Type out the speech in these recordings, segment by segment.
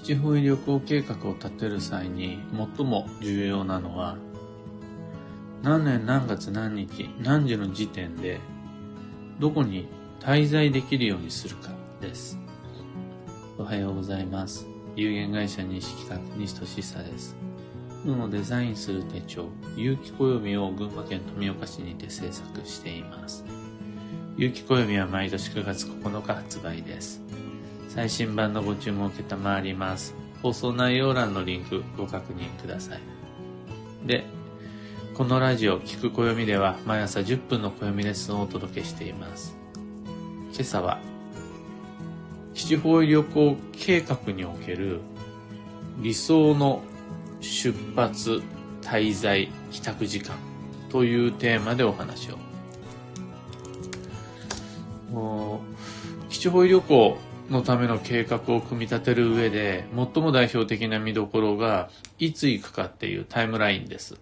七方位旅行計画を立てる際に最も重要なのは、何年何月何日何時の時点でどこに滞在できるようにするかです。おはようございます。有限会社西企画西俊久です。運をデザインする手帳、有機暦を群馬県富岡市にて制作しています。有機暦は毎年9月9日発売です。最新版のご注文を受けたまわります。放送内容欄のリンクご確認ください。で、このラジオ、聞く暦では毎朝10分の暦レッスンをお届けしています。今朝は、七方旅行計画における理想の出発、滞在、帰宅時間というテーマでお話を。七方旅行のための計画を組み立てる上で、最も代表的な見どころが、いつ行くかっていうタイムラインです。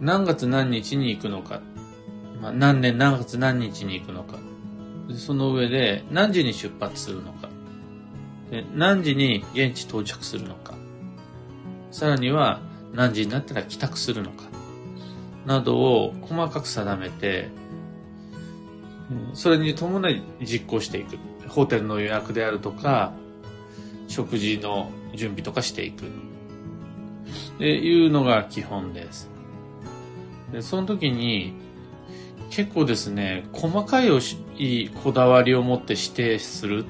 何月何日に行くのか、まあ、何年何月何日に行くのか、その上で何時に出発するのか、で何時に現地到着するのか、さらには何時になったら帰宅するのか、などを細かく定めて、それに伴い実行していく。ホテルの予約であるとか、食事の準備とかしていく。っていうのが基本です。で、その時に、結構ですね、細かいいこだわりを持って指定する。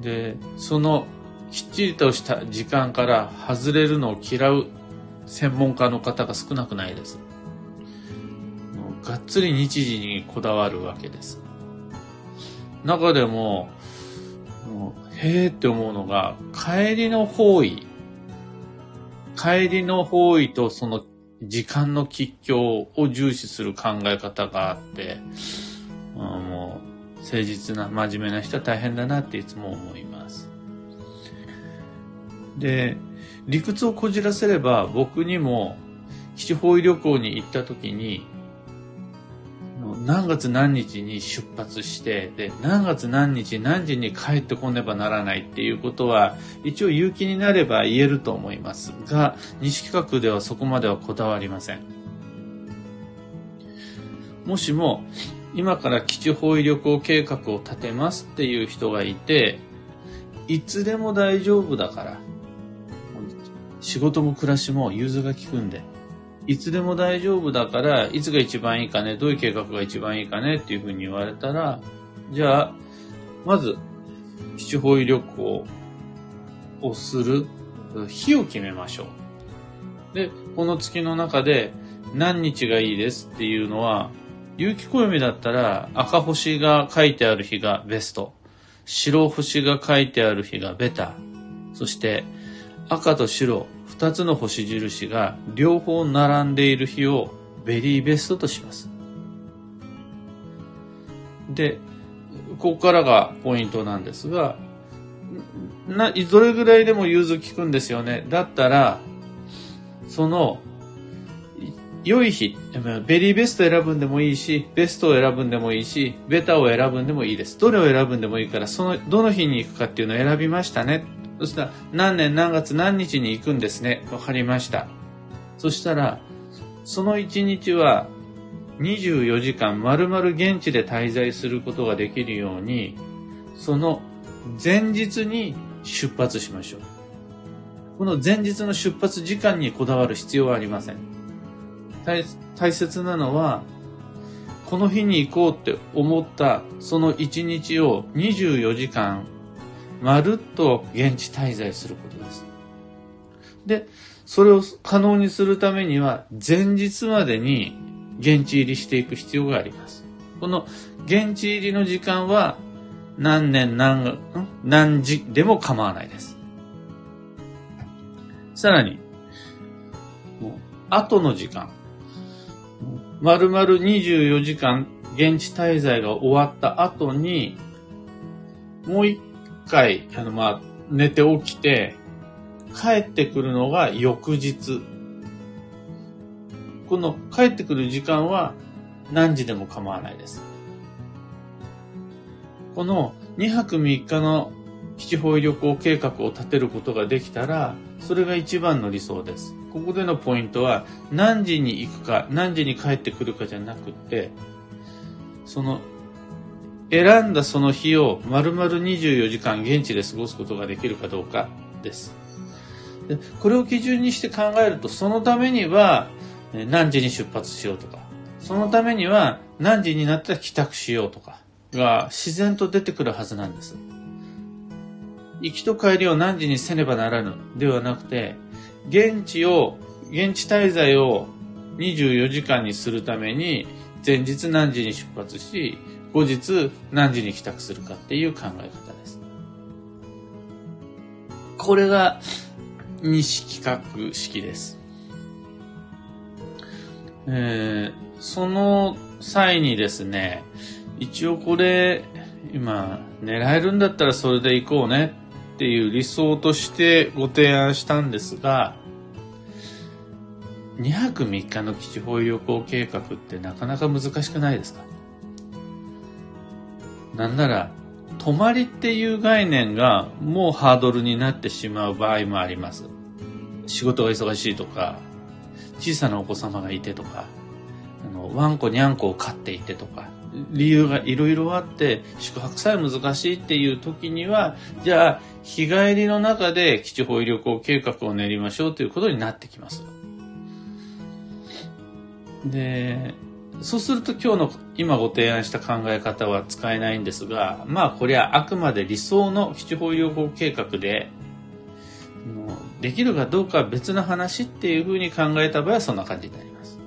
で、そのきっちりとした時間から外れるのを嫌う専門家の方が少なくないです。がっつり日時にこだわるわけです。中でも、もへえって思うのが、帰りの方位。帰りの方位とその時間の吉祥を重視する考え方があって、もう誠実な真面目な人は大変だなっていつも思います。で、理屈をこじらせれば僕にも基地方位旅行に行った時に何月何日に出発して、で、何月何日何時に帰ってこねばならないっていうことは、一応有機になれば言えると思いますが、西企画ではそこまではこだわりません。もしも、今から基地方位旅行計画を立てますっていう人がいて、いつでも大丈夫だから、仕事も暮らしも融通が利くんで、いつでも大丈夫だから、いつが一番いいかね、どういう計画が一番いいかねっていうふうに言われたら、じゃあ、まず、七方位旅行をする日を決めましょう。で、この月の中で何日がいいですっていうのは、有機暦だったら赤星が書いてある日がベスト。白星が書いてある日がベタ。そして赤と白、二つの星印が両方並んでいる日をベリーベストとします。で、ここからがポイントなんですが、な、どれぐらいでも融通聞くんですよね。だったら、その、良い日、ベリーベスト選ぶんでもいいし、ベストを選ぶんでもいいし、ベタを選ぶんでもいいです。どれを選ぶんでもいいから、その、どの日に行くかっていうのを選びましたね。そしたら、何年何月何日に行くんですね？わかりました。そしたら、その1日は24時間丸々現地で滞在することができるように、その前日に出発しましょう。この前日の出発時間にこだわる必要はありません。大切なのは、この日に行こうって思ったその1日を24時間まるっと現地滞在することです。で、それを可能にするためには、前日までに現地入りしていく必要があります。この現地入りの時間は、何年何、何時でも構わないです。さらに、後の時間。丸々24時間現地滞在が終わった後に、もう一回、あの、まあ、寝て起きて、帰ってくるのが翌日。この帰ってくる時間は何時でも構わないです。この2泊3日の基地方位旅行計画を立てることができたら、それが一番の理想です。ここでのポイントは、何時に行くか、何時に帰ってくるかじゃなくって、その、選んだその日を丸々24時間現地で過ごすことができるかどうかです。でこれを基準にして考えると、そのためには何時に出発しようとか、そのためには何時になったら帰宅しようとかが自然と出てくるはずなんです。行きと帰りを何時にせねばならぬではなくて、現地を、現地滞在を24時間にするために、前日何時に出発し、後日何時に帰宅するかっていう考え方です。これが西企画式です。えー、その際にですね、一応これ、今、狙えるんだったらそれで行こうねっていう理想としてご提案したんですが、2泊3日の基地方旅行計画ってなかなか難しくないですか？なんなら、泊まりっていう概念がもうハードルになってしまう場合もあります。仕事が忙しいとか、小さなお子様がいてとか、あの、ワンコにゃんこを飼っていてとか、理由がいろいろあって、宿泊さえ難しいっていう時には、じゃあ、日帰りの中で基地方医旅行計画を練りましょうということになってきます。で、そうすると今日の今ご提案した考え方は使えないんですが、まあこれはあくまで理想の基地方医療法計画で、できるかどうかは別の話っていうふうに考えた場合はそんな感じになります。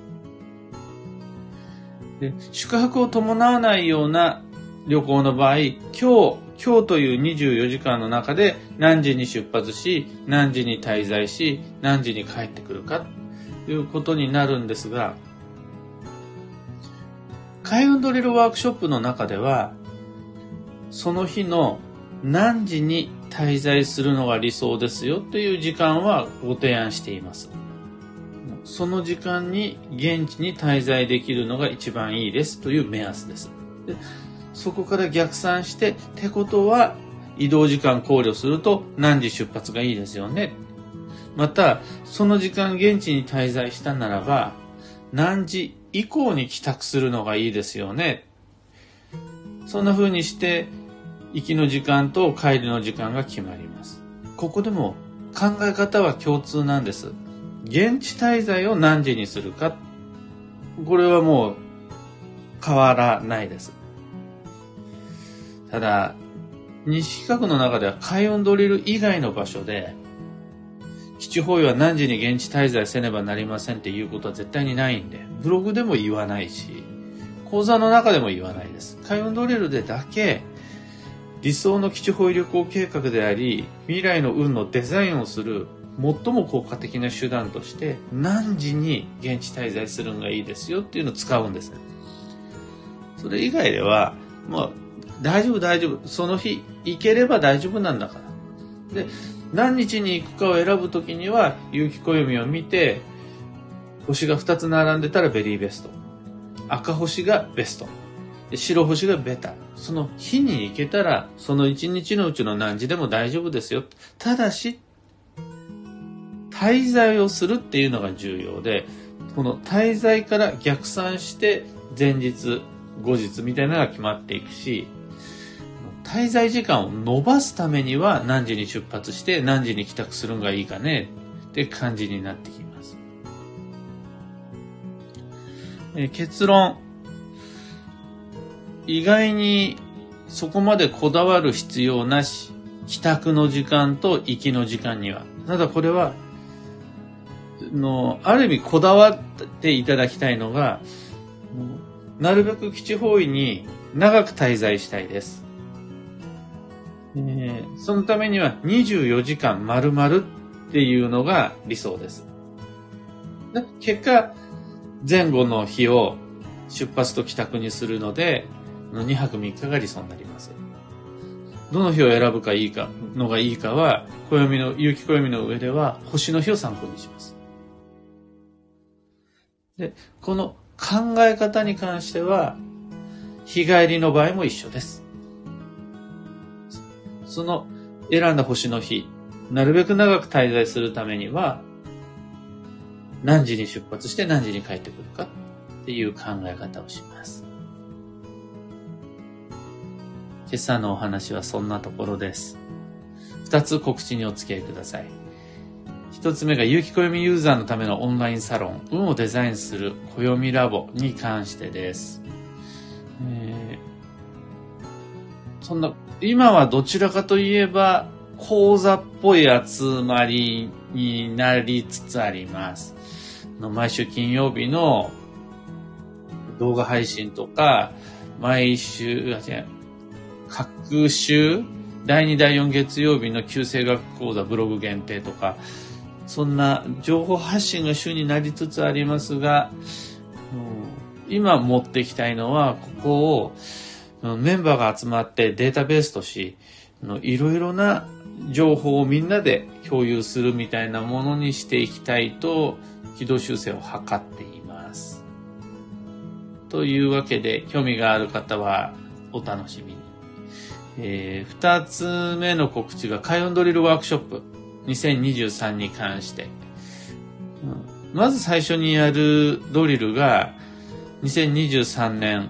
で宿泊を伴わないような旅行の場合、今日、今日という24時間の中で何時に出発し、何時に滞在し、何時に帰ってくるかということになるんですが、開運ドリルワークショップの中では、その日の何時に滞在するのが理想ですよという時間はご提案しています。その時間に現地に滞在できるのが一番いいですという目安です。でそこから逆算して、ってことは移動時間考慮すると何時出発がいいですよね。また、その時間現地に滞在したならば、何時以降に帰宅するのがいいですよね。そんな風にして、行きの時間と帰りの時間が決まります。ここでも考え方は共通なんです。現地滞在を何時にするか。これはもう変わらないです。ただ、西企画の中では海運ドリル以外の場所で基地方位は何時に現地滞在せねばなりませんっていうことは絶対にないんで、ブログでも言わないし、講座の中でも言わないです。海運ドリルでだけ、理想の基地方位旅行計画であり、未来の運のデザインをする最も効果的な手段として、何時に現地滞在するのがいいですよっていうのを使うんです。それ以外では、もう、大丈夫大丈夫。その日行ければ大丈夫なんだから。で、何日に行くかを選ぶときには、有機暦を見て、星が2つ並んでたらベリーベスト。赤星がベスト。白星がベタ。その日に行けたら、その1日のうちの何時でも大丈夫ですよ。ただし、滞在をするっていうのが重要で、この滞在から逆算して前日、後日みたいなのが決まっていくし、滞在時間を伸ばすためには何時に出発して何時に帰宅するのがいいかねって感じになってきます。え結論。意外にそこまでこだわる必要なし、帰宅の時間と行きの時間には。ただこれは、の、ある意味こだわっていただきたいのが、なるべく基地方位に長く滞在したいです。えー、そのためには24時間丸々っていうのが理想です。結果、前後の日を出発と帰宅にするので、2泊3日が理想になります。どの日を選ぶかいいか、のがいいかは、暦の、有機暦の上では星の日を参考にします。で、この考え方に関しては、日帰りの場合も一緒です。その選んだ星の日、なるべく長く滞在するためには、何時に出発して何時に帰ってくるかっていう考え方をします。今朝のお話はそんなところです。二つ告知にお付き合いください。一つ目が有機暦ユーザーのためのオンラインサロン、運をデザインする暦ラボに関してです。えー、そんな、今はどちらかといえば、講座っぽい集まりになりつつあります。毎週金曜日の動画配信とか、毎週、各週、第2、第4月曜日の旧正学講座ブログ限定とか、そんな情報発信が主になりつつありますが、今持ってきたいのは、ここをメンバーが集まってデータベースとし、いろいろな情報をみんなで共有するみたいなものにしていきたいと、軌道修正を図っています。というわけで、興味がある方はお楽しみに。えー、二つ目の告知が、開運ドリルワークショップ2023に関して。まず最初にやるドリルが、2023年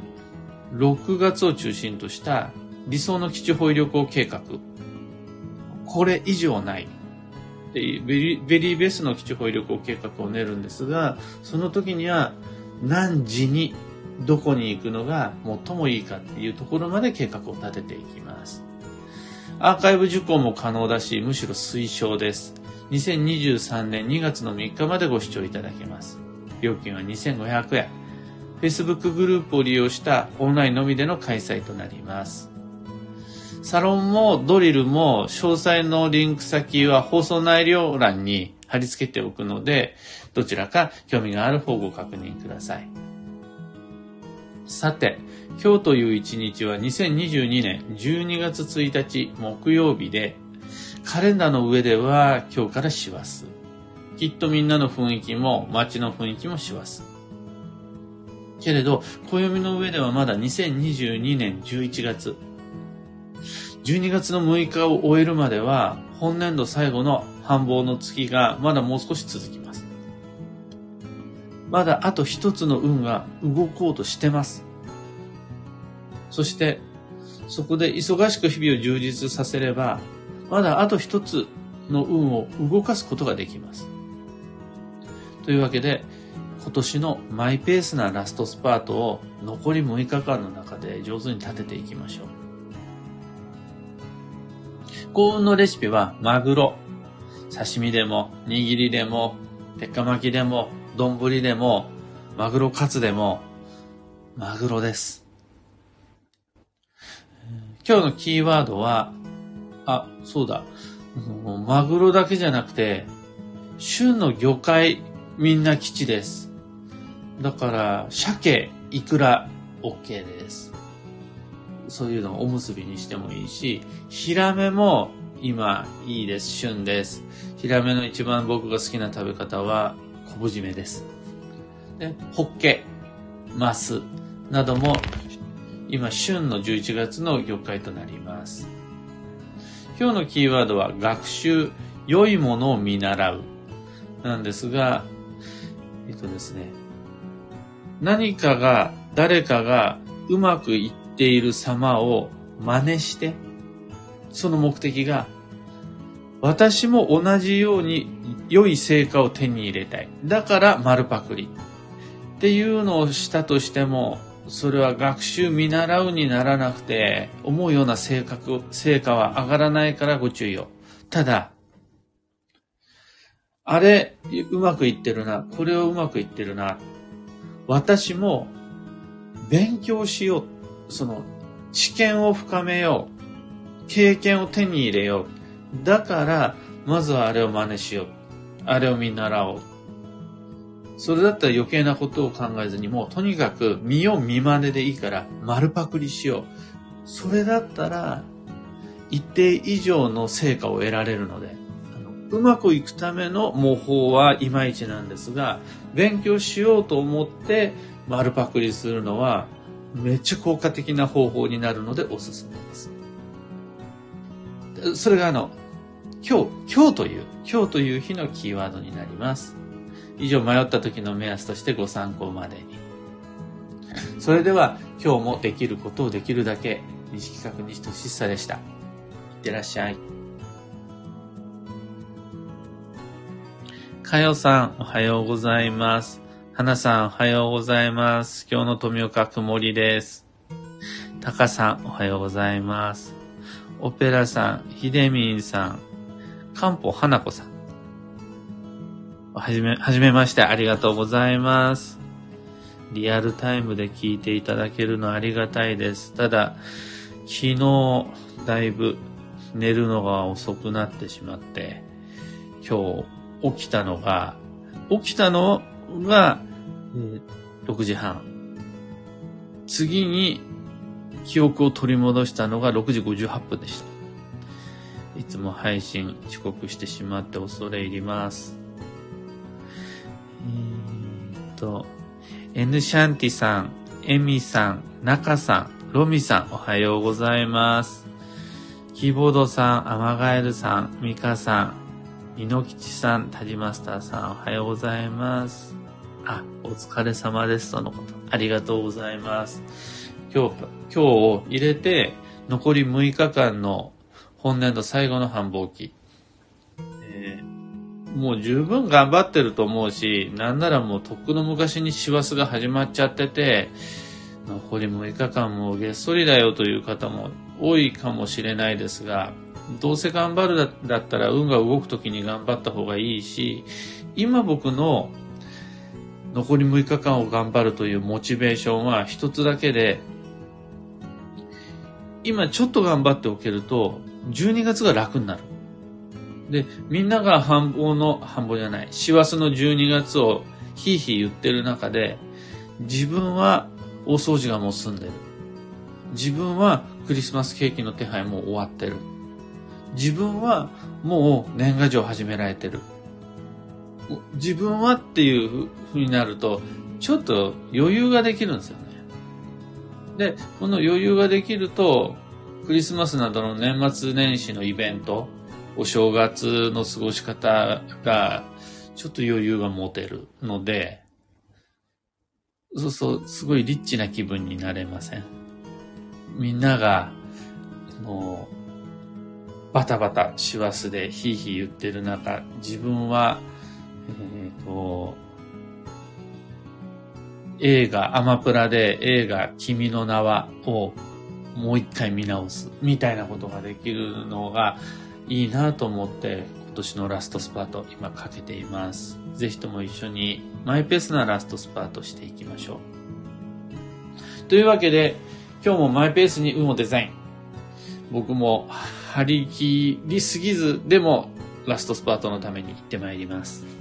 6月を中心とした理想の基地保有旅行計画。これ以上ない。ベリベリーベースの基地保有旅行計画を練るんですが、その時には何時にどこに行くのが最もいいかっていうところまで計画を立てていきます。アーカイブ受講も可能だし、むしろ推奨です。2023年2月の3日までご視聴いただけます。料金は2500円。Facebook グループを利用したオンラインのみでの開催となります。サロンもドリルも詳細のリンク先は放送内容欄に貼り付けておくので、どちらか興味がある方をご確認ください。さて、今日という一日は2022年12月1日木曜日で、カレンダーの上では今日から師走。きっとみんなの雰囲気も街の雰囲気も師走。けれど、暦の上ではまだ2022年11月。12月の6日を終えるまでは、本年度最後の繁忙の月がまだもう少し続きます。まだあと一つの運が動こうとしてます。そして、そこで忙しく日々を充実させれば、まだあと一つの運を動かすことができます。というわけで、今年のマイペースなラストスパートを残り6日間の中で上手に立てていきましょう。幸運のレシピはマグロ。刺身でも、握りでも、鉄火巻きでも、丼でも、マグロカツでも、マグロです。今日のキーワードは、あ、そうだ。マグロだけじゃなくて、旬の魚介、みんな基地です。だから、鮭、イクラ、OK です。そういうのをおむすびにしてもいいし、ヒラメも今いいです。旬です。ヒラメの一番僕が好きな食べ方は、昆布締めです。で、ホッケ、マスなども今旬の11月の魚介となります。今日のキーワードは学習、良いものを見習うなんですが、えっとですね、何かが、誰かがうまくいっている様を真似して、その目的が、私も同じように良い成果を手に入れたい。だから丸パクリ。っていうのをしたとしても、それは学習見習うにならなくて、思うような性格、成果は上がらないからご注意を。ただ、あれ、うまくいってるな。これをうまくいってるな。私も勉強しよう。その、知見を深めよう。経験を手に入れよう。だから、まずはあれを真似しよう。あれを見習おう。それだったら余計なことを考えずにもうとにかく見よう見真似でいいから丸パクリしよう。それだったら一定以上の成果を得られるので、うまくいくための模倣はいまいちなんですが、勉強しようと思って丸パクリするのはめっちゃ効果的な方法になるのでおすすめです。それがあの、今日、今日という、今日という日のキーワードになります。以上迷った時の目安としてご参考までに。それでは今日もできることをできるだけ、西企画西俊さでした。いってらっしゃい。かよさん、おはようございます。はなさん、おはようございます。今日の富岡曇りです。たかさん、おはようございます。オペラさん、ひでみんさん、かんぽはなこさん。はじめ、はじめまして、ありがとうございます。リアルタイムで聞いていただけるのありがたいです。ただ、昨日、だいぶ寝るのが遅くなってしまって、今日起きたのが、起きたのが、えー、6時半。次に記憶を取り戻したのが6時58分でした。いつも配信遅刻してしまって恐れ入ります。えー、っと、N シャンティさん、エミさん、ナカさん、ロミさん、おはようございます。キーボードさん、アマガエルさん、ミカさん、イノキチさん、タジマスターさん、おはようございます。あ、お疲れ様です。とのこと。ありがとうございます。今日、今日を入れて、残り6日間の本年度最後の繁忙期。えー、もう十分頑張ってると思うし、なんならもうとっくの昔に師走が始まっちゃってて、残り6日間もげっそりだよという方も多いかもしれないですが、どうせ頑張るだったら運が動く時に頑張った方がいいし、今僕の残り6日間を頑張るというモチベーションは一つだけで、今ちょっと頑張っておけると、12月が楽になる。で、みんなが繁忙の、繁忙じゃない、師走の12月をひいひい言ってる中で、自分は大掃除がもう済んでる。自分はクリスマスケーキの手配も終わってる。自分はもう年賀状始められてる。自分はっていう風になると、ちょっと余裕ができるんですよね。で、この余裕ができると、クリスマスなどの年末年始のイベント、お正月の過ごし方が、ちょっと余裕が持てるので、そうそう、すごいリッチな気分になれません？みんなが、もう、バタバタ、師走でヒーヒー言ってる中、自分は、えっ、ー、と、映画、アマプラで映画、君の名はをもう一回見直す、みたいなことができるのがいいなと思って、今年のラストスパート、今かけています。ぜひとも一緒にマイペースなラストスパートしていきましょう。というわけで、今日もマイペースに運をデザイン。僕も張り切りすぎずでもラストスパートのために行ってまいります。